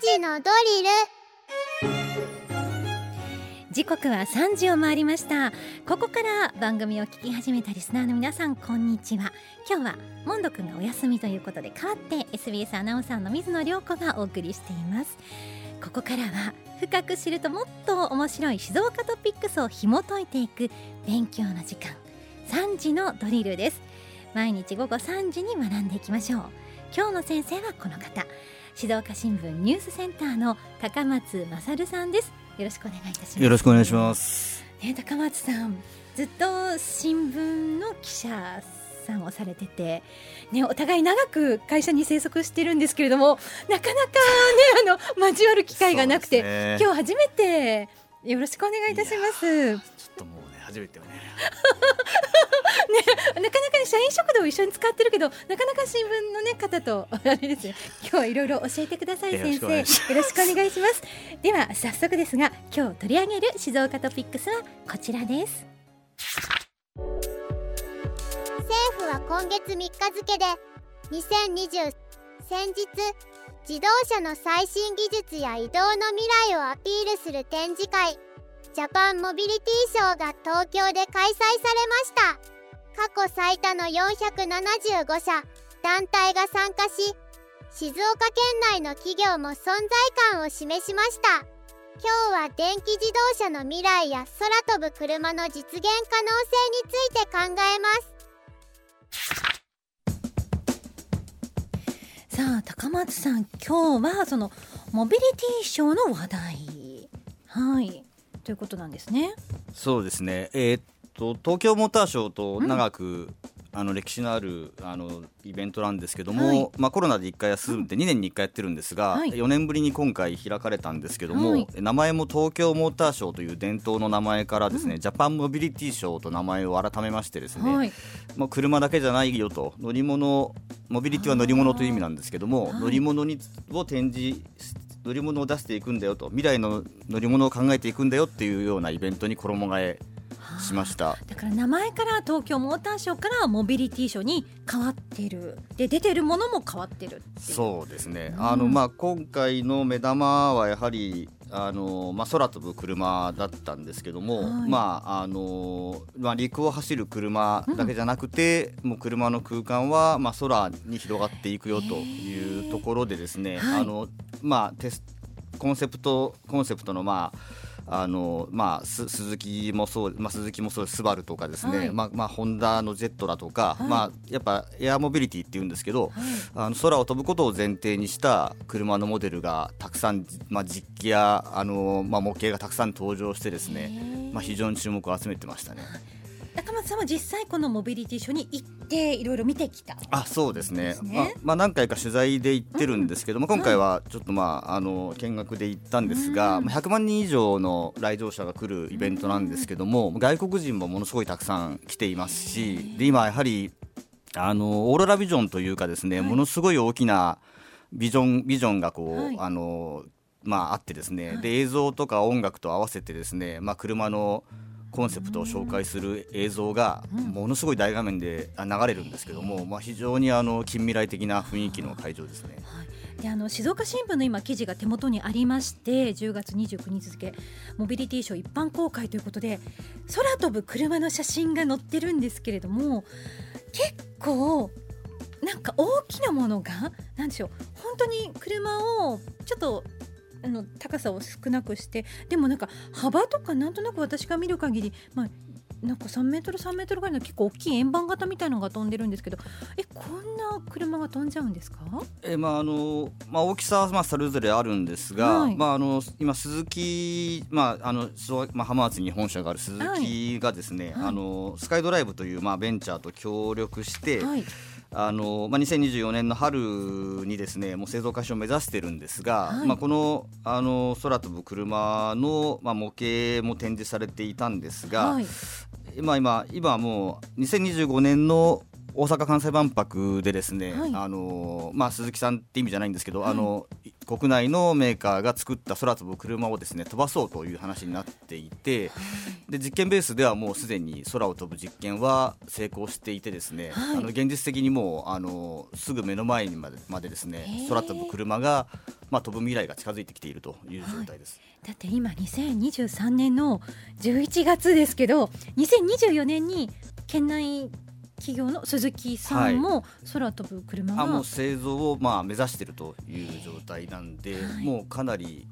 時のドリル。時刻は3時を回りました。ここから番組を聞き始めたリスナーの皆さんこんにちは。今日はモンド君がお休みということで代わって SBS アナウンサーの水野涼子がお送りしています。ここからは深く知るともっと面白い静岡トピックスを紐解いていく勉強の時間。3時のドリルです。毎日午後3時に学んでいきましょう。今日の先生はこの方。静岡新聞ニュースセンターの高松勝さんです。よろしくお願いいたします。よろしくお願いします。ね高松さんずっと新聞の記者さんをされてて、ね、お互い長く会社に生息してるんですけれどもなかなかね あの交わる機会がなくて、ね、今日初めてよろしくお願いいたします。初めてよね。ね、なかなか、ね、社員食堂を一緒に使ってるけどなかなか新聞の、ね、方とあれですね 今日はいろいろ教えてください先生。よろしくお願いします。では早速ですが今日取り上げる静岡トピックスはこちらです。政府は今月3日付で2020先日自動車の最新技術や移動の未来をアピールする展示会ジャパンモビリティショーが東京で開催されました。過去最多の475社団体が参加し静岡県内の企業も存在感を示しました。今日は電気自動車の未来や空飛ぶ車の実現可能性について考えます。さあ高松さん今日はそのモビリティショーの話題。はい。ということなんですね。そうですね。えー、っと東京モーターショーと長く、うん、あの歴史のあるあのイベントなんですけども、はい、まあコロナで1回休んで2年に1回やってるんですが、はい、4年ぶりに今回開かれたんですけども、はい、名前も東京モーターショーという伝統の名前からですね、うん、ジャパンモビリティショーと名前を改めましてですね、はい、まあ車だけじゃないよと乗り物モビリティは乗り物という意味なんですけども乗り物にを展示乗り物を出していくんだよと未来の乗り物を考えていくんだよっていうようなイベントに衣替えしました、はあ、だから名前から東京モーターショーからモビリティショーに変わってる。で出てるものも変わってるそうですね、うん、あのまあ今回の目玉はやはりあのまあ、空飛ぶ車だったんですけども、はい、まああのまあ、陸を走る車だけじゃなくて、うん、もう車の空間は、まあ、空に広がっていくよというところでですね、はい、あのまあ、テスコンセプトコンセプトのまああのまあ、鈴木もそう、まあ、鈴木もそうスバルとかですね、はい、まあまあ、ホンダのジェットだとか、はい、まあ、やっぱエアモビリティっていうんですけど、はい、あの空を飛ぶことを前提にした車のモデルがたくさん、まあ、実機やあの、まあ、模型がたくさん登場してですね、まあ、非常に注目を集めてましたね。中松さんは実際このモビリティショーに行っていろいろ見てきたあそうですね、ね、まあ、何回か取材で行ってるんですけども、うん、今回はちょっとまああの見学で行ったんですが、うん、100万人以上の来場者が来るイベントなんですけども、うん、外国人もものすごいたくさん来ていますしで今やはりあのオーロラビジョンというかですね、はい、ものすごい大きなビジョンビジョンがこう、はい、あのまああってですね、はい、で映像とか音楽と合わせてですね、まあ、車のコンセプトを紹介する映像がものすごい大画面で流れるんですけども、まあ、非常にあの近未来的な雰囲気の会場ですね。であの静岡新聞の今記事が手元にありまして10月29日付モビリティショー一般公開ということで空飛ぶ車の写真が載ってるんですけれども結構なんか大きなものがなんでしょう本当に車をちょっとあの高さを少なくしてでもなんか幅とかなんとなく私が見る限りまあなんか3メートル3メートルぐらいの結構大きい円盤型みたいのが飛んでるんですけどえこんな車が飛んじゃうんですか？え、まああのまあ、大きさはまあそれぞれあるんですが、はい、まあ、あの今鈴木、まああのまあ、浜松に本社がある鈴木がですね、はい、あのスカイドライブという、まあ、ベンチャーと協力して、はいあのまあ、2024年の春にですねもう製造開始を目指してるんですが、はい、まあ、このあの空飛ぶ車の、まあ、模型も展示されていたんですが、はい、今今今もう2025年の大阪・関西万博でですね、はい、あのまあ、鈴木さんって意味じゃないんですけど、はい、あの国内のメーカーが作った空飛ぶ車をですね飛ばそうという話になっていて、はい、で実験ベースではもうすでに空を飛ぶ実験は成功していてですね、あの現実的にもうあのすぐ目の前にまでまでですね空飛ぶ車がまあ、飛ぶ未来が近づいてきているという状態です、はい、だって今2023年の11月ですけど2024年に県内企業の鈴木さんも空飛ぶ車が、はい、あもう製造をまあ目指しているという状態なんで、はい、もうかなり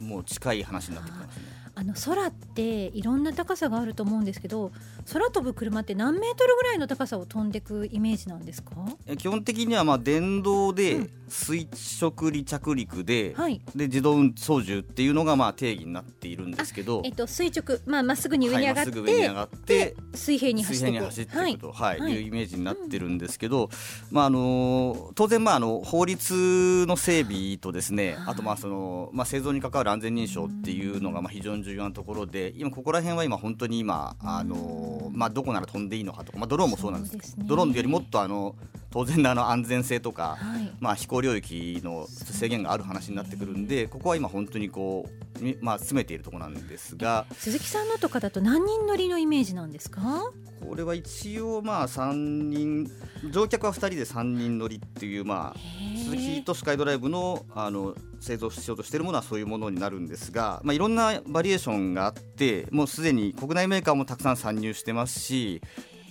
もう近い話になってきますね。あの空っていろんな高さがあると思うんですけど空飛ぶ車って何メートルぐらいの高さを飛んでいくイメージなんですか？基本的にはまあ電動で垂直離着陸でうん、で自動操縦っていうのがまあ定義になっているんですけど、えっと、垂直まあ、まっすぐに上に上がって,、はい、水平に走って。いく走っていくと、はい。はい、い。うイメージになってるんですけど、まああの当然まああの法律の整備とですねあとまあその、まあ、製造に関わる安全認証っていうのがまあ非常に重要なところで今ここら辺は今本当に今あの、まあ、どこなら飛んでいいのかとか、まあ、ドローンもそうなんですけど、ね、ドローンよりもっとあの当然の安全性とか、はい、まあ、飛行領域の制限がある話になってくるんでここは今本当にこう、まあ、詰めているところなんですが鈴木さんのとかだと何人乗りのイメージなんですか？これは一応まあ3人乗客は2人で3人乗りっていうまあ鈴木とスカイドライブのあの製造しようとしているものはそういうものになるんですが、まあ、いろんなバリエーションがあってもうすでに国内メーカーもたくさん参入してますし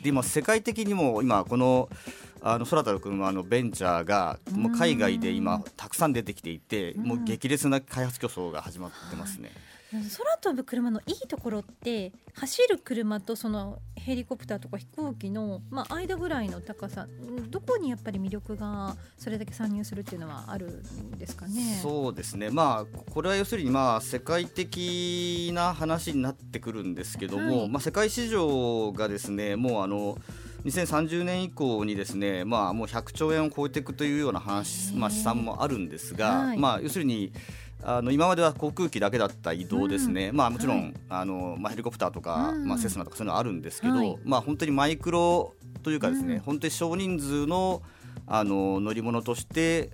で今世界的にも今このあの空飛ぶ車のベンチャーがもう海外で今たくさん出てきていてもう激烈な開発競争が始まってますね。空飛ぶ車のいいところって走る車とそのヘリコプターとか飛行機の、まあ、間ぐらいの高さどこにやっぱり魅力がそれだけ参入するっていうのはあるんですかね？そうですね。まあこれは要するにまあ世界的な話になってくるんですけども、はい、まあ、世界市場がですねもうあの2030年以降にですね、まあ、もう100兆円を超えていくというような話、まあ、試算もあるんですが、はい、まあ、要するにあの今までは航空機だけだった移動ですね、うん、まあ、もちろん、はい、あのまあ、ヘリコプターとか、うん、まあ、セスナとかそういうのはあるんですけど、はい、まあ、本当にマイクロというかですね、うん、本当に少人数のあの乗り物として、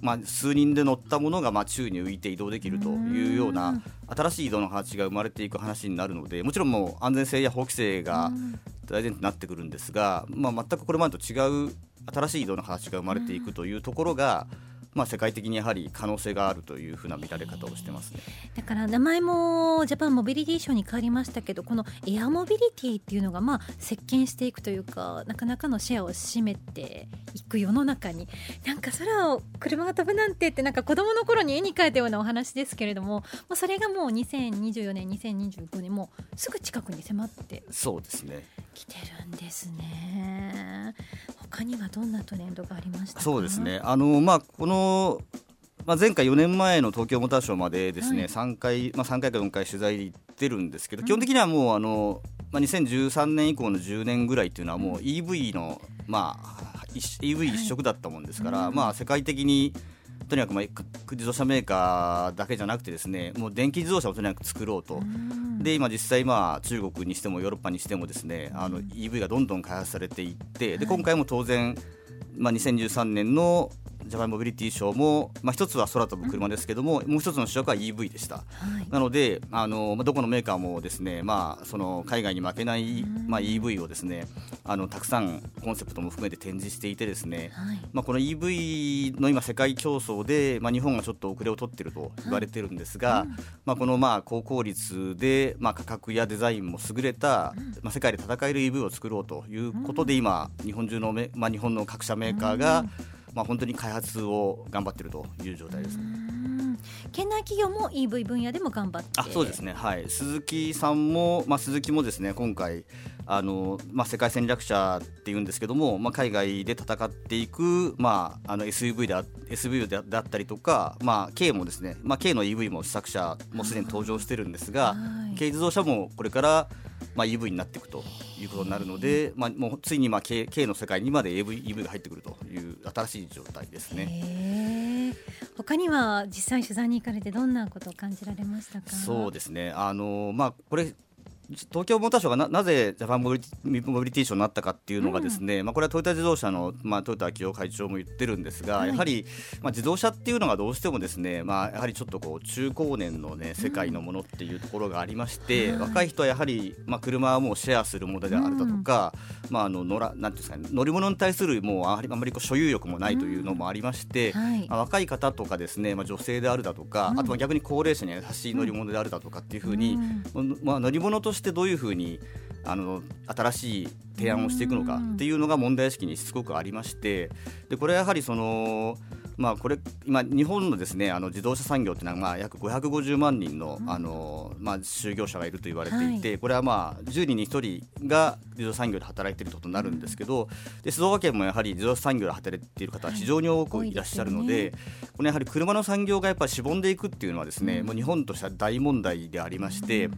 まあ、数人で乗ったものがまあ宙に浮いて移動できるというような新しい移動の形が生まれていく話になるのでもちろんもう安全性や法規制が大前提になってくるんですが、まあ、全くこれまでと違う新しい移動の形が生まれていくというところが、うんまあ、世界的にやはり可能性があるというふうな見られ方をしてますね。だから名前もジャパンモビリティショーに変わりましたけどこのエアモビリティっていうのがまあ席巻していくというかなかなかのシェアを占めていく世の中になんか空を車が飛ぶなんてってなんか子供の頃に絵に描いたようなお話ですけれども、もうそれがもう2024年2025年もすぐ近くに迫ってそうですね。来てるんですね。他にはどんなトレンドがありましたそうですね。あのまあこのまあ、前回4年前の東京モーターショーまでですね、はい、3回、まあ、3回か4回取材で行ってるんですけど、うん、基本的にはもうあの、まあ、2013年以降の10年ぐらいっていうのはもう EV の、まあ、EV 一色だったもんですから、はい、まあ、世界的にとにかくまあ自動車メーカーだけじゃなくてですねもう電気自動車をとにかく作ろうと、で今実際まあ中国にしてもヨーロッパにしてもですねあの EV がどんどん開発されていってで今回も当然、まあ、2013年のジャパンモビリティショーも、まあ、一つは空飛ぶ車ですけども、もう一つの主役は EV でした、はい、なのであの、まあ、どこのメーカーもですね、まあ、その海外に負けない、まあ、EV をですねあのたくさんコンセプトも含めて展示していてですね、はい、まあ、この EV の今世界競争で、まあ、日本がちょっと遅れを取っていると言われてるんですが、はい、まあ、このまあ高効率で、まあ、価格やデザインも優れた、まあ、世界で戦える EV を作ろうということで今日本中のめ、まあ、日本の各社メーカーが、まあ、本当に開発を頑張っているという状態ですね。県内企業も EV 分野でも頑張って。あそうですね、はい、鈴木さんも、まあ、鈴木もですね今回あの、まあ、世界戦略者っていうんですけども、まあ、海外で戦っていく、まあ、あの SUV であ SUV であったりとか、まあ、K もですね、まあ、K の EV も試作車もすでに登場してるんですが、軽自動車もこれからまあ、EV になっていくということになるので、まあ、もうついにまあ K, K の世界にまで EV, EV が入ってくるという新しい状態ですね。他には実際取材に行かれてどんなことを感じられましたか？そうですね。あの、まあ、これ東京モーターショーがななぜジャパンモビリティショーになったかっていうのがですね、うん、まあ、これはトヨタ自動車の、まあ、トヨタ昭夫会長も言ってるんですが、はい、やはり、まあ、自動車っていうのがどうしてもですね、まあ、やはりちょっとこう中高年の、ね、世界のものっていうところがありまして、うん、若い人はやはり、まあ、車はもうシェアするものであるだとか、うん、まあ、あの乗らなんていうんですか、ね、乗り物に対するもうあまりあまりこう所有欲もないというのもありまして、はい、まあ、若い方とかですね、まあ、女性であるだとか、あとは逆に高齢者に優しい乗り物であるだとかっていうふうに、まあ、乗り物としてどういうふうにあの新しい提案をしていくのかっていうのが問題意識にすごくありましてでこれはやはりそのまあ、これ今、日本のですねあの自動車産業というのはまあ約550万人の,、あのまあ、就業者がいると言われていて、これはまあ10人に1人が自動車産業で働いていることになるんですけど、で静岡県もやはり自動車産業で働いている方は非常に多くいらっしゃるので,、このやはり車の産業がやっぱりしぼんでいくっていうのはですね、もう日本としては大問題でありまして。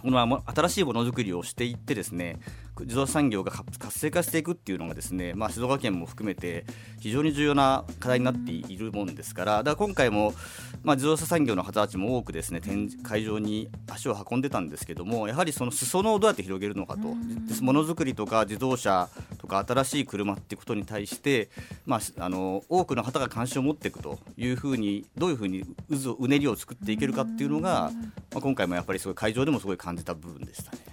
この新しいものづくりをしていってですね自動車産業が活性化していくっていうのがですね、まあ、静岡県も含めて非常に重要な課題になっているもんですからだから今回も、まあ、自動車産業の方たちも多くですね展会場に足を運んでたんですけどもやはりその裾野をどうやって広げるのかとものづくりとか自動車とか新しい車っていうことに対して、まあ、あの多くの方が関心を持っていくというふうにどういうふうに渦うねりを作っていけるかっていうのが、まあ、今回もやっぱりすごい会場でもすごい感じた部分でしたね。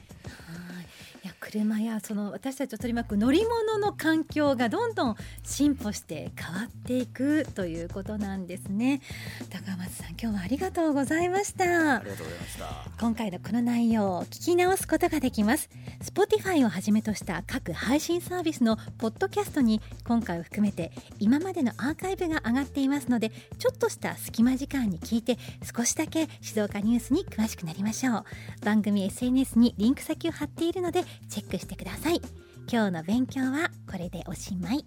車やその私たちを取り巻く乗り物の環境がどんどん進歩して変わっていくということなんですね。高松さん今日はありがとうございました。ありがとうございました。今回のこの内容を聞き直すことができます。Spotify をはじめとした各配信サービスのポッドキャストに今回を含めて今までのアーカイブが上がっていますのでちょっとした隙間時間に聞いて少しだけ静岡ニュースに詳しくなりましょう。番組 SNS にリンク先を貼っているのでチェックしてください。今日の勉強はこれでおしまい。